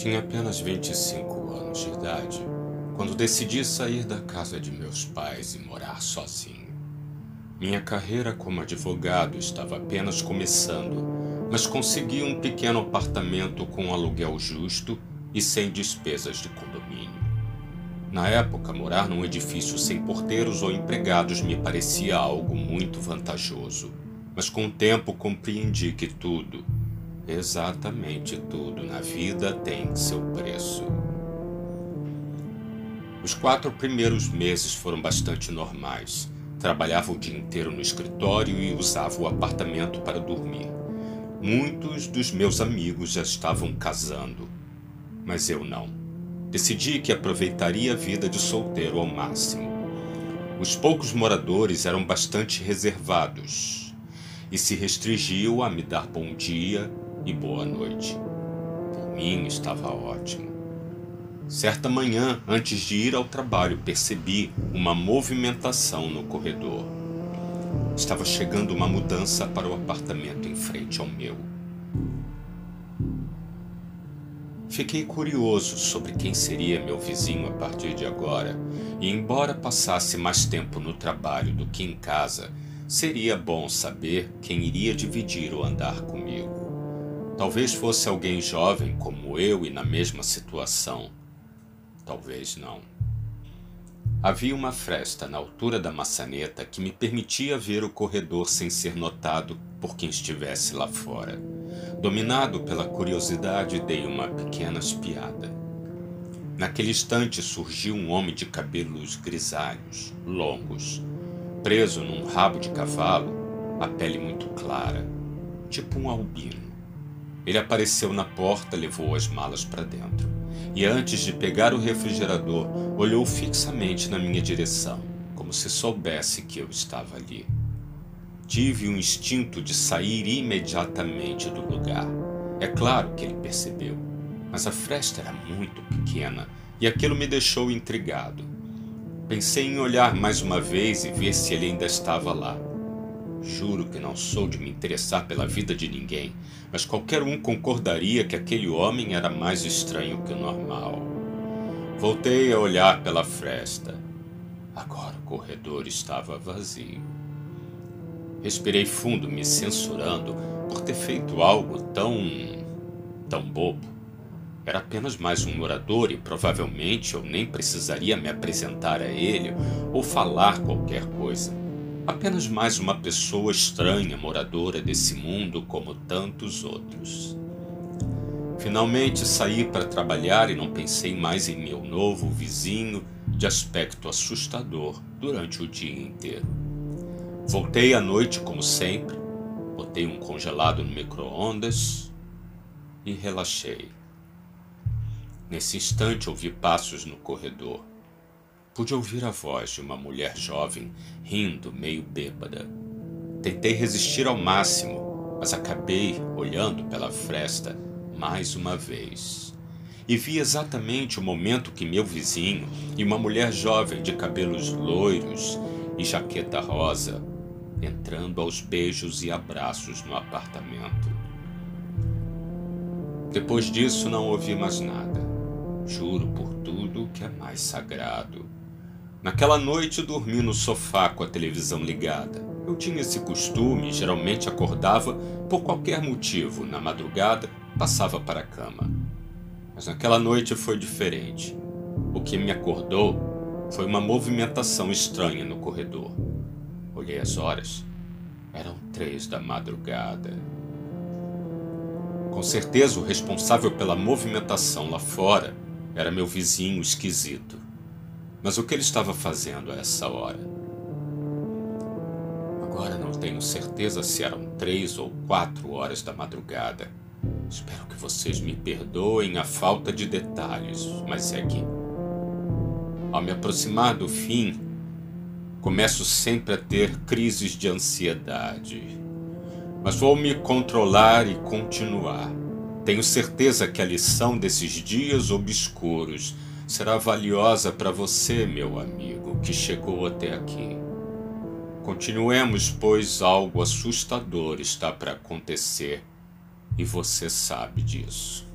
Tinha apenas 25 anos de idade quando decidi sair da casa de meus pais e morar sozinho. Minha carreira como advogado estava apenas começando, mas consegui um pequeno apartamento com aluguel justo e sem despesas de condomínio. Na época, morar num edifício sem porteiros ou empregados me parecia algo muito vantajoso, mas com o tempo compreendi que tudo, exatamente tudo na vida tem seu preço. Os quatro primeiros meses foram bastante normais. Trabalhava o dia inteiro no escritório e usava o apartamento para dormir. Muitos dos meus amigos já estavam casando, mas eu não. Decidi que aproveitaria a vida de solteiro ao máximo. Os poucos moradores eram bastante reservados e se restringiam a me dar bom dia e boa noite. Por mim estava ótimo. Certa manhã, antes de ir ao trabalho, percebi uma movimentação no corredor. Estava chegando uma mudança para o apartamento em frente ao meu. Fiquei curioso sobre quem seria meu vizinho a partir de agora, e embora passasse mais tempo no trabalho do que em casa, seria bom saber quem iria dividir o andar comigo. Talvez fosse alguém jovem como eu e na mesma situação. Talvez não. Havia uma fresta na altura da maçaneta que me permitia ver o corredor sem ser notado por quem estivesse lá fora. Dominado pela curiosidade, dei uma pequena espiada. Naquele instante surgiu um homem de cabelos grisalhos, longos, preso num rabo de cavalo, a pele muito clara, tipo um albino. Ele apareceu na porta, levou as malas para dentro e, antes de pegar o refrigerador, olhou fixamente na minha direção, como se soubesse que eu estava ali. Tive o instinto de sair imediatamente do lugar. É claro que ele percebeu, mas a fresta era muito pequena e aquilo me deixou intrigado. Pensei em olhar mais uma vez e ver se ele ainda estava lá. Juro que não sou de me interessar pela vida de ninguém, mas qualquer um concordaria que aquele homem era mais estranho que o normal. Voltei a olhar pela fresta. Agora o corredor estava vazio. Respirei fundo, me censurando por ter feito algo tão. tão bobo. Era apenas mais um morador e provavelmente eu nem precisaria me apresentar a ele ou falar qualquer coisa. Apenas mais uma pessoa estranha moradora desse mundo como tantos outros. Finalmente saí para trabalhar e não pensei mais em meu novo vizinho de aspecto assustador durante o dia inteiro. Voltei à noite como sempre, botei um congelado no micro-ondas e relaxei. Nesse instante ouvi passos no corredor. Pude ouvir a voz de uma mulher jovem rindo, meio bêbada. Tentei resistir ao máximo, mas acabei olhando pela fresta mais uma vez. E vi exatamente o momento que meu vizinho e uma mulher jovem de cabelos loiros e jaqueta rosa entrando aos beijos e abraços no apartamento. Depois disso, não ouvi mais nada. Juro por tudo que é mais sagrado. Naquela noite, dormi no sofá com a televisão ligada. Eu tinha esse costume, geralmente acordava por qualquer motivo, na madrugada, passava para a cama. Mas naquela noite foi diferente. O que me acordou foi uma movimentação estranha no corredor. Olhei as horas. Eram três da madrugada. Com certeza, o responsável pela movimentação lá fora era meu vizinho esquisito. Mas o que ele estava fazendo a essa hora? Agora não tenho certeza se eram três ou quatro horas da madrugada. Espero que vocês me perdoem a falta de detalhes, mas é que, ao me aproximar do fim, Começo sempre a ter crises de ansiedade. Mas vou me controlar e continuar. Tenho certeza que a lição desses dias obscuros será valiosa para você, meu amigo, que chegou até aqui. Continuemos, pois algo assustador está para acontecer e você sabe disso.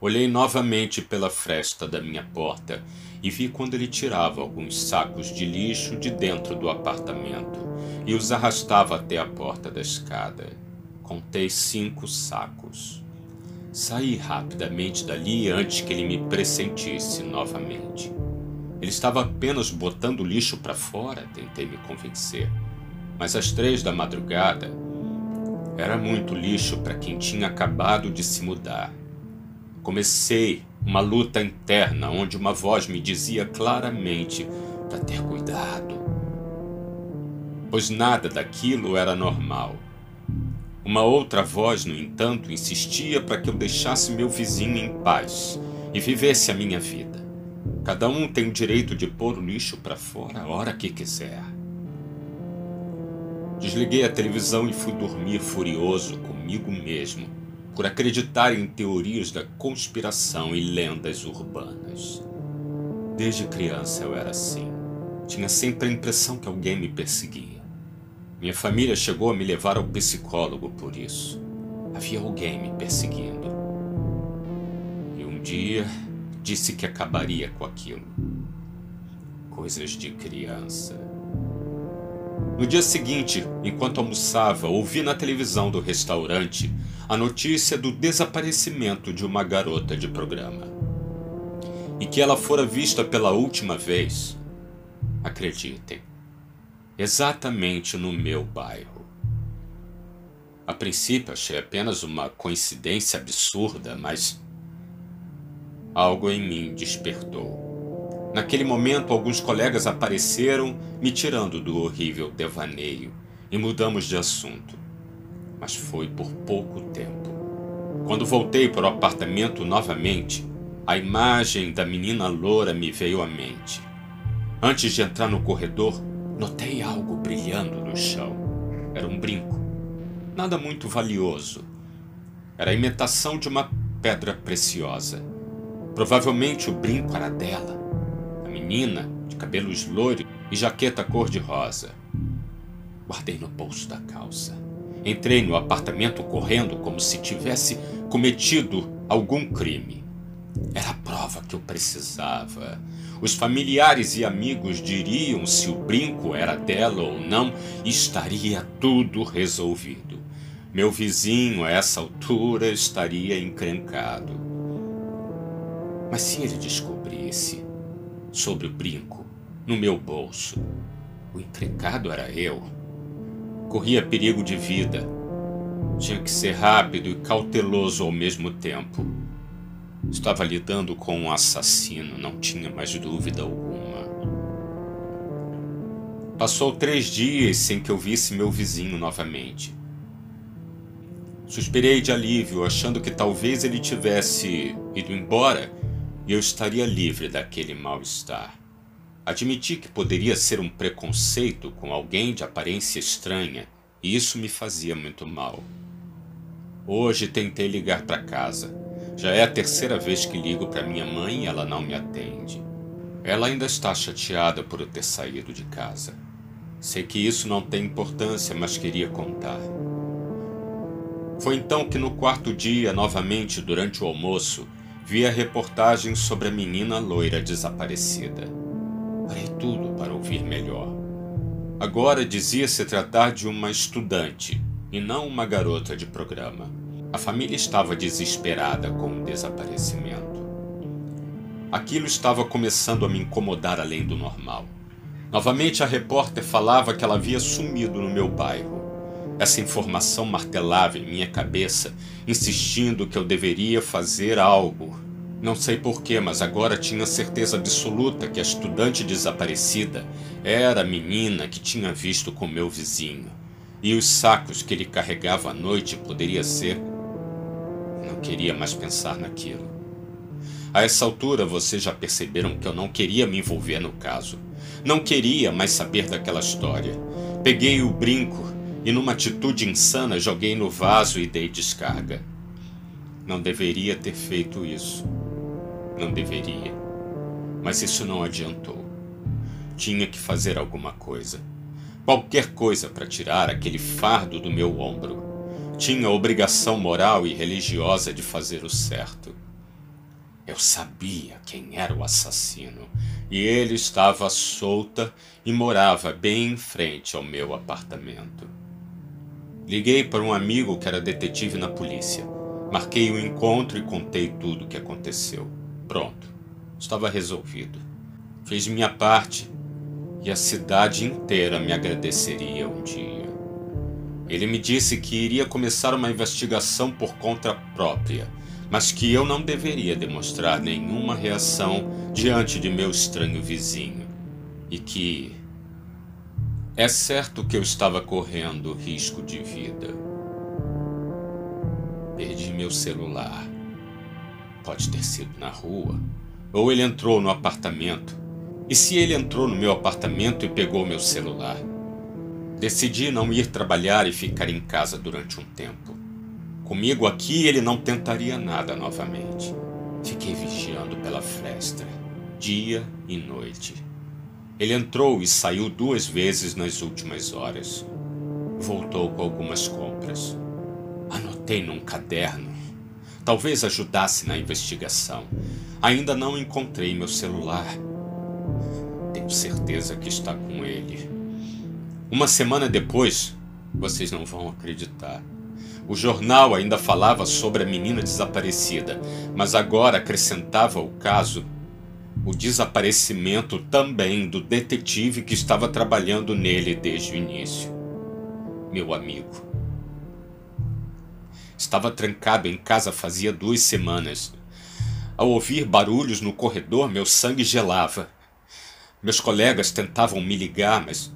Olhei novamente pela fresta da minha porta e vi quando ele tirava alguns sacos de lixo de dentro do apartamento e os arrastava até a porta da escada. Contei cinco sacos. Saí rapidamente dali antes que ele me pressentisse novamente. Ele estava apenas botando lixo para fora, tentei me convencer. Mas às três da madrugada era muito lixo para quem tinha acabado de se mudar. Comecei uma luta interna onde uma voz me dizia claramente para ter cuidado, pois nada daquilo era normal. Uma outra voz, no entanto, insistia para que eu deixasse meu vizinho em paz e vivesse a minha vida. Cada um tem o direito de pôr o lixo para fora a hora que quiser. Desliguei a televisão e fui dormir furioso comigo mesmo por acreditar em teorias da conspiração e lendas urbanas. Desde criança eu era assim. Tinha sempre a impressão que alguém me perseguia. Minha família chegou a me levar ao psicólogo por isso. Havia alguém me perseguindo. E um dia disse que acabaria com aquilo. Coisas de criança. No dia seguinte, enquanto almoçava, ouvi na televisão do restaurante a notícia do desaparecimento de uma garota de programa. E que ela fora vista pela última vez, acreditem, exatamente no meu bairro. A princípio achei apenas uma coincidência absurda, mas algo em mim despertou. Naquele momento, alguns colegas apareceram, me tirando do horrível devaneio, e mudamos de assunto mas foi por pouco tempo. Quando voltei para o apartamento novamente, a imagem da menina loura me veio à mente. Antes de entrar no corredor, notei algo brilhando no chão. Era um brinco. Nada muito valioso. Era a imitação de uma pedra preciosa. Provavelmente o brinco era dela. A menina, de cabelos loiros e jaqueta cor-de-rosa. Guardei no bolso da calça. Entrei no apartamento correndo como se tivesse cometido algum crime. Era a prova que eu precisava. Os familiares e amigos diriam se o brinco era dela ou não, estaria tudo resolvido. Meu vizinho, a essa altura, estaria encrencado. Mas se ele descobrisse sobre o brinco no meu bolso, o encrencado era eu corria perigo de vida. Tinha que ser rápido e cauteloso ao mesmo tempo. Estava lidando com um assassino, não tinha mais dúvida alguma. Passou três dias sem que eu visse meu vizinho novamente. Suspirei de alívio, achando que talvez ele tivesse ido embora e eu estaria livre daquele mal-estar. Admiti que poderia ser um preconceito com alguém de aparência estranha, e isso me fazia muito mal. Hoje tentei ligar para casa. Já é a terceira vez que ligo para minha mãe e ela não me atende. Ela ainda está chateada por eu ter saído de casa. Sei que isso não tem importância, mas queria contar. Foi então que no quarto dia, novamente durante o almoço, vi a reportagem sobre a menina loira desaparecida. Parei tudo para ouvir melhor. Agora dizia se tratar de uma estudante e não uma garota de programa. A família estava desesperada com o desaparecimento. Aquilo estava começando a me incomodar além do normal. Novamente a repórter falava que ela havia sumido no meu bairro. Essa informação martelava em minha cabeça, insistindo que eu deveria fazer algo não sei porquê, mas agora tinha certeza absoluta que a estudante desaparecida era a menina que tinha visto com meu vizinho. E os sacos que ele carregava à noite poderia ser. Queria mais pensar naquilo. A essa altura vocês já perceberam que eu não queria me envolver no caso. Não queria mais saber daquela história. Peguei o brinco e, numa atitude insana, joguei no vaso e dei descarga. Não deveria ter feito isso. Não deveria. Mas isso não adiantou. Tinha que fazer alguma coisa. Qualquer coisa para tirar aquele fardo do meu ombro. Tinha a obrigação moral e religiosa de fazer o certo. Eu sabia quem era o assassino e ele estava solta e morava bem em frente ao meu apartamento. Liguei para um amigo que era detetive na polícia. Marquei o um encontro e contei tudo o que aconteceu. Pronto, estava resolvido. Fiz minha parte e a cidade inteira me agradeceria um dia. Ele me disse que iria começar uma investigação por conta própria, mas que eu não deveria demonstrar nenhuma reação diante de meu estranho vizinho e que é certo que eu estava correndo risco de vida. Perdi meu celular. Pode ter sido na rua, ou ele entrou no apartamento. E se ele entrou no meu apartamento e pegou meu celular? Decidi não ir trabalhar e ficar em casa durante um tempo. Comigo aqui ele não tentaria nada novamente. Fiquei vigiando pela fresta, dia e noite. Ele entrou e saiu duas vezes nas últimas horas. Voltou com algumas compras. Anotei num caderno. Talvez ajudasse na investigação. Ainda não encontrei meu celular. Tenho certeza que está com ele. Uma semana depois, vocês não vão acreditar. O jornal ainda falava sobre a menina desaparecida, mas agora acrescentava o caso o desaparecimento também do detetive que estava trabalhando nele desde o início. Meu amigo. Estava trancado em casa fazia duas semanas. Ao ouvir barulhos no corredor, meu sangue gelava. Meus colegas tentavam me ligar, mas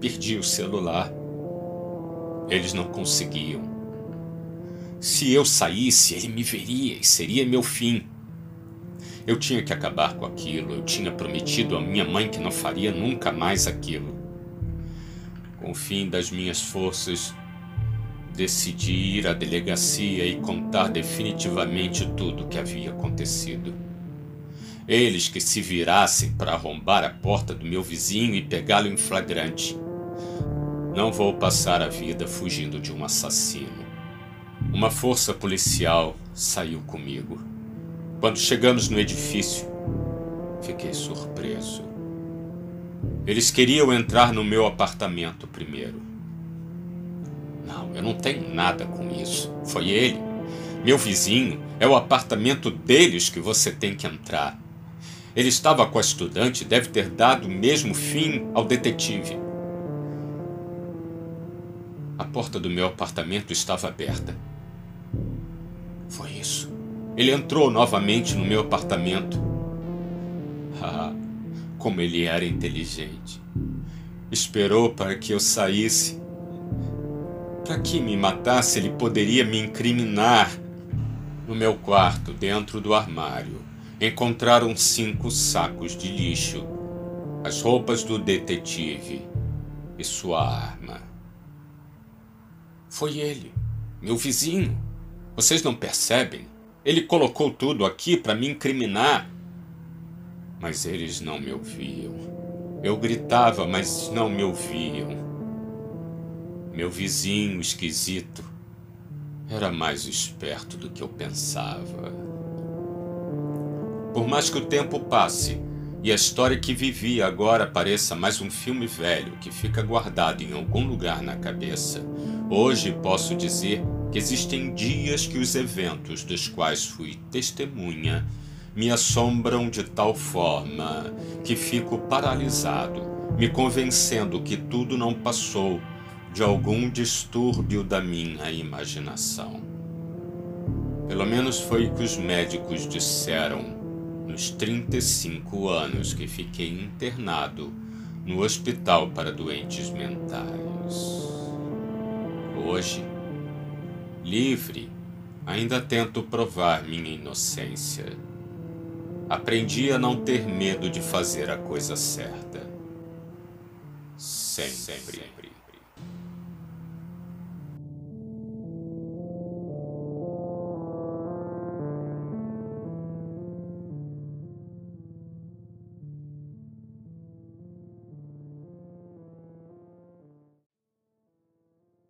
Perdi o celular. Eles não conseguiam. Se eu saísse, ele me veria e seria meu fim. Eu tinha que acabar com aquilo. Eu tinha prometido à minha mãe que não faria nunca mais aquilo. Com o fim das minhas forças, decidi ir à delegacia e contar definitivamente tudo o que havia acontecido. Eles que se virassem para arrombar a porta do meu vizinho e pegá-lo em flagrante. Não vou passar a vida fugindo de um assassino. Uma força policial saiu comigo. Quando chegamos no edifício, fiquei surpreso. Eles queriam entrar no meu apartamento primeiro. Não, eu não tenho nada com isso. Foi ele, meu vizinho. É o apartamento deles que você tem que entrar. Ele estava com a estudante, deve ter dado o mesmo fim ao detetive. A porta do meu apartamento estava aberta. Foi isso. Ele entrou novamente no meu apartamento. Ah, como ele era inteligente. Esperou para que eu saísse. Para que me matasse, ele poderia me incriminar. No meu quarto, dentro do armário, encontraram cinco sacos de lixo, as roupas do detetive e sua arma. Foi ele, meu vizinho. Vocês não percebem? Ele colocou tudo aqui para me incriminar. Mas eles não me ouviam. Eu gritava, mas não me ouviam. Meu vizinho esquisito era mais esperto do que eu pensava. Por mais que o tempo passe, e a história que vivi agora pareça mais um filme velho que fica guardado em algum lugar na cabeça. Hoje posso dizer que existem dias que os eventos dos quais fui testemunha me assombram de tal forma que fico paralisado, me convencendo que tudo não passou de algum distúrbio da minha imaginação. Pelo menos foi o que os médicos disseram nos 35 anos que fiquei internado no hospital para doentes mentais. Hoje, livre, ainda tento provar minha inocência. Aprendi a não ter medo de fazer a coisa certa. Sempre. Sempre.